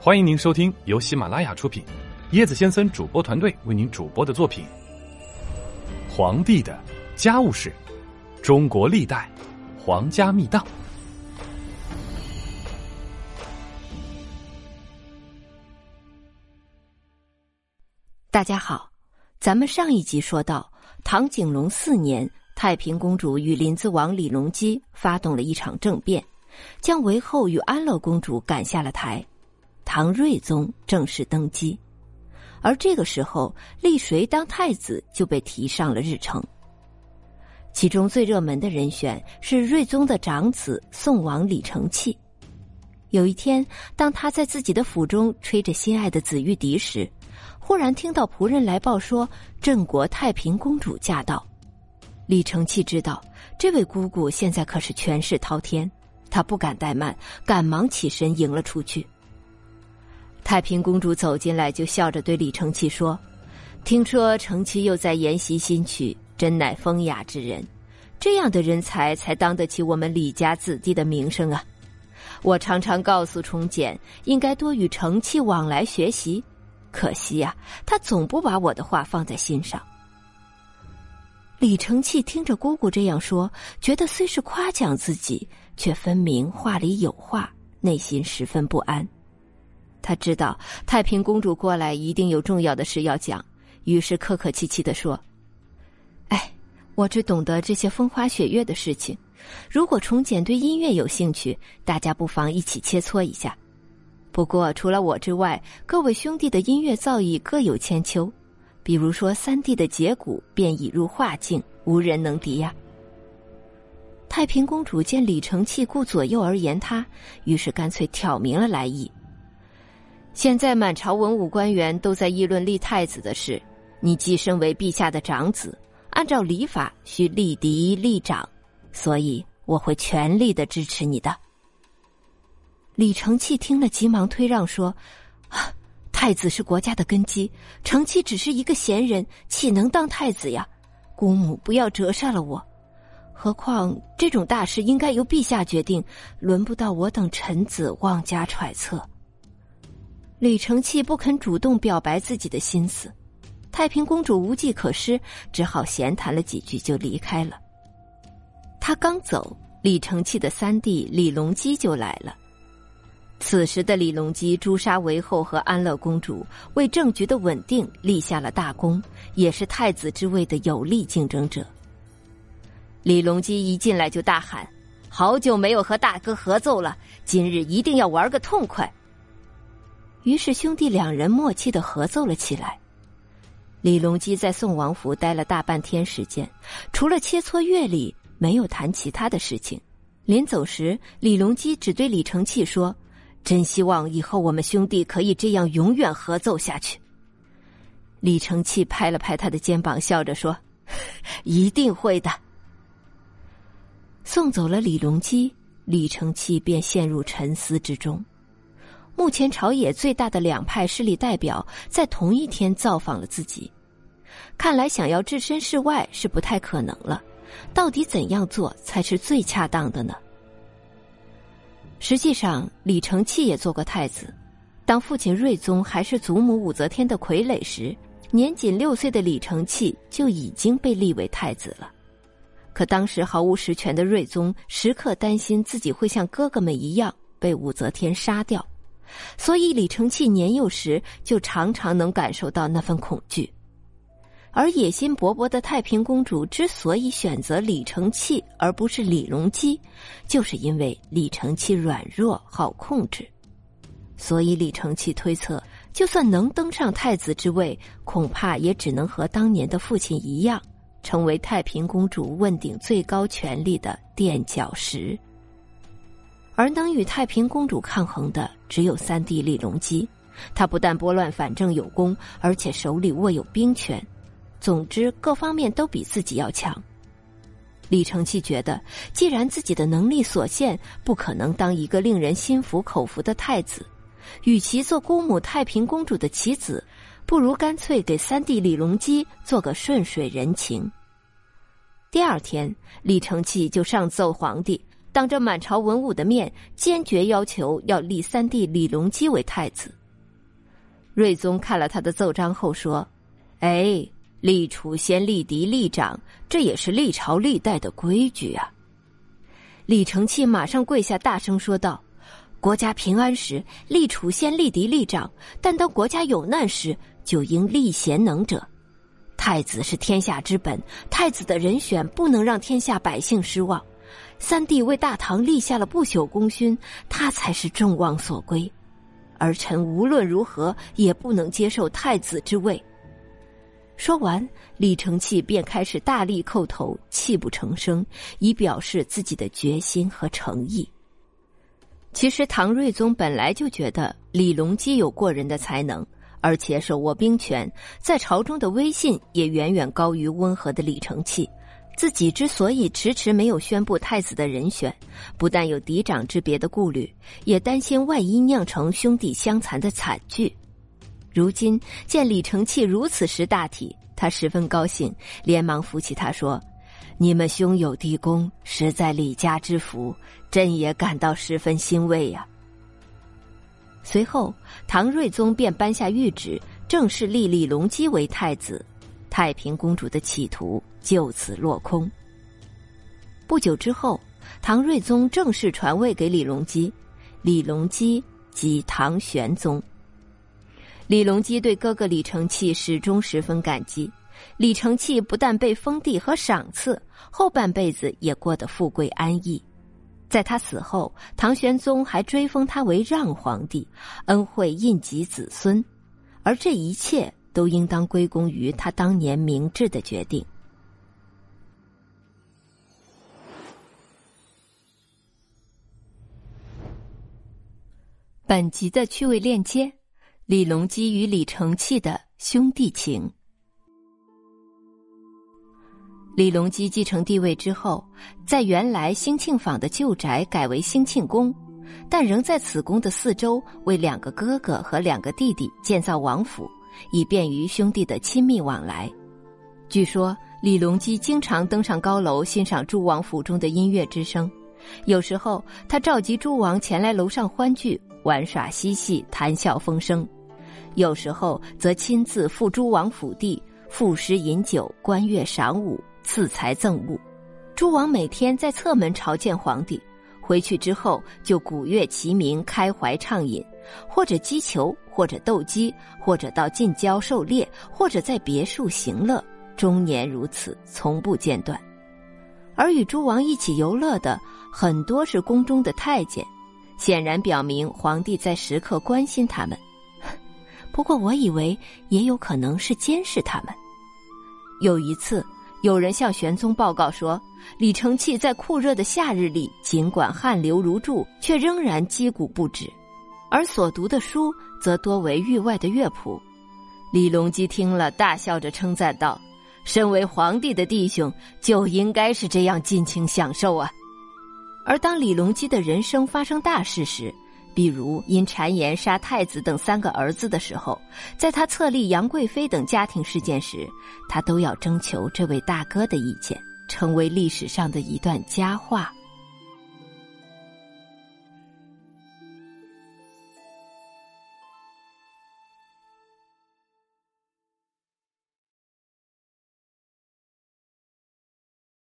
欢迎您收听由喜马拉雅出品，椰子先生主播团队为您主播的作品《皇帝的家务事：中国历代皇家秘档》。大家好，咱们上一集说到，唐景龙四年，太平公主与临淄王李隆基发动了一场政变，将韦后与安乐公主赶下了台。唐睿宗正式登基，而这个时候立谁当太子就被提上了日程。其中最热门的人选是睿宗的长子宋王李承器。有一天，当他在自己的府中吹着心爱的紫玉笛时，忽然听到仆人来报说镇国太平公主驾到。李承器知道这位姑姑现在可是权势滔天，他不敢怠慢，赶忙起身迎了出去。太平公主走进来，就笑着对李承器说：“听说承器又在研习新曲，真乃风雅之人。这样的人才才当得起我们李家子弟的名声啊！我常常告诉崇简，应该多与承器往来学习，可惜呀，他总不把我的话放在心上。”李承器听着姑姑这样说，觉得虽是夸奖自己，却分明话里有话，内心十分不安。他知道太平公主过来一定有重要的事要讲，于是客客气气的说：“哎，我只懂得这些风花雪月的事情。如果崇简对音乐有兴趣，大家不妨一起切磋一下。不过除了我之外，各位兄弟的音乐造诣各有千秋。比如说三弟的节鼓便已入画境，无人能敌呀。”太平公主见李承器顾左右而言他，于是干脆挑明了来意。现在满朝文武官员都在议论立太子的事，你既身为陛下的长子，按照礼法需立嫡立长，所以我会全力的支持你的。李承器听了，急忙推让说：“啊，太子是国家的根基，承器只是一个闲人，岂能当太子呀？姑母不要折煞了我。何况这种大事应该由陛下决定，轮不到我等臣子妄加揣测。”李承器不肯主动表白自己的心思，太平公主无计可施，只好闲谈了几句就离开了。他刚走，李承器的三弟李隆基就来了。此时的李隆基诛杀韦后和安乐公主，为政局的稳定立下了大功，也是太子之位的有力竞争者。李隆基一进来就大喊：“好久没有和大哥合奏了，今日一定要玩个痛快！”于是兄弟两人默契的合奏了起来。李隆基在宋王府待了大半天时间，除了切磋乐理，没有谈其他的事情。临走时，李隆基只对李承器说：“真希望以后我们兄弟可以这样永远合奏下去。”李承器拍了拍他的肩膀，笑着说：“ 一定会的。”送走了李隆基，李承器便陷入沉思之中。目前朝野最大的两派势力代表在同一天造访了自己，看来想要置身事外是不太可能了。到底怎样做才是最恰当的呢？实际上，李承器也做过太子。当父亲睿宗还是祖母武则天的傀儡时，年仅六岁的李承器就已经被立为太子了。可当时毫无实权的睿宗时刻担心自己会像哥哥们一样被武则天杀掉。所以，李承器年幼时就常常能感受到那份恐惧，而野心勃勃的太平公主之所以选择李承器而不是李隆基，就是因为李承器软弱好控制。所以，李承器推测，就算能登上太子之位，恐怕也只能和当年的父亲一样，成为太平公主问鼎最高权力的垫脚石。而能与太平公主抗衡的只有三弟李隆基，他不但拨乱反正有功，而且手里握有兵权，总之各方面都比自己要强。李承器觉得，既然自己的能力所限，不可能当一个令人心服口服的太子，与其做姑母太平公主的棋子，不如干脆给三弟李隆基做个顺水人情。第二天，李承器就上奏皇帝。当着满朝文武的面，坚决要求要立三弟李隆基为太子。睿宗看了他的奏章后说：“哎，立储先立嫡立长，这也是历朝历代的规矩啊。”李承器马上跪下，大声说道：“国家平安时，立储先立嫡立长；但当国家有难时，就应立贤能者。太子是天下之本，太子的人选不能让天下百姓失望。三弟为大唐立下了不朽功勋，他才是众望所归。而臣无论如何也不能接受太子之位。”说完，李承器便开始大力叩头，泣不成声，以表示自己的决心和诚意。其实，唐睿宗本来就觉得李隆基有过人的才能，而且手握兵权，在朝中的威信也远远高于温和的李承器。自己之所以迟迟没有宣布太子的人选，不但有嫡长之别的顾虑，也担心万一酿成兄弟相残的惨剧。如今见李承器如此识大体，他十分高兴，连忙扶起他说：“你们兄友弟恭，实在李家之福，朕也感到十分欣慰呀。”随后，唐睿宗便颁下谕旨，正式立李隆基为太子，太平公主的企图就此落空。不久之后，唐睿宗正式传位给李隆基，李隆基即唐玄宗。李隆基对哥哥李承器始终十分感激。李承器不但被封地和赏赐，后半辈子也过得富贵安逸。在他死后，唐玄宗还追封他为让皇帝，恩惠印及子孙，而这一切都应当归功于他当年明智的决定。本集的趣味链接。李隆基与李承器的兄弟情。李隆基继承帝位之后，在原来兴庆坊的旧宅改为兴庆宫，但仍在此宫的四周为两个哥哥和两个弟弟建造王府，以便于兄弟的亲密往来。据说李隆基经常登上高楼欣赏诸王府中的音乐之声，有时候他召集诸王前来楼上欢聚、玩耍嬉戏、谈笑风生。有时候则亲自赴诸王府邸，赋诗饮酒，观乐赏舞，赐财赠物。诸王每天在侧门朝见皇帝，回去之后就鼓乐齐鸣，开怀畅饮，或者击球，或者斗鸡，或者到近郊狩猎，或者在别墅行乐，终年如此，从不间断。而与诸王一起游乐的很多是宫中的太监，显然表明皇帝在时刻关心他们。不过，我以为也有可能是监视他们。有一次，有人向玄宗报告说，李承器在酷热的夏日里，尽管汗流如注，却仍然击鼓不止，而所读的书则多为域外的乐谱。李隆基听了，大笑着称赞道：“身为皇帝的弟兄，就应该是这样尽情享受啊！”而当李隆基的人生发生大事时，比如因谗言杀太子等三个儿子的时候，在他册立杨贵妃等家庭事件时，他都要征求这位大哥的意见，成为历史上的一段佳话。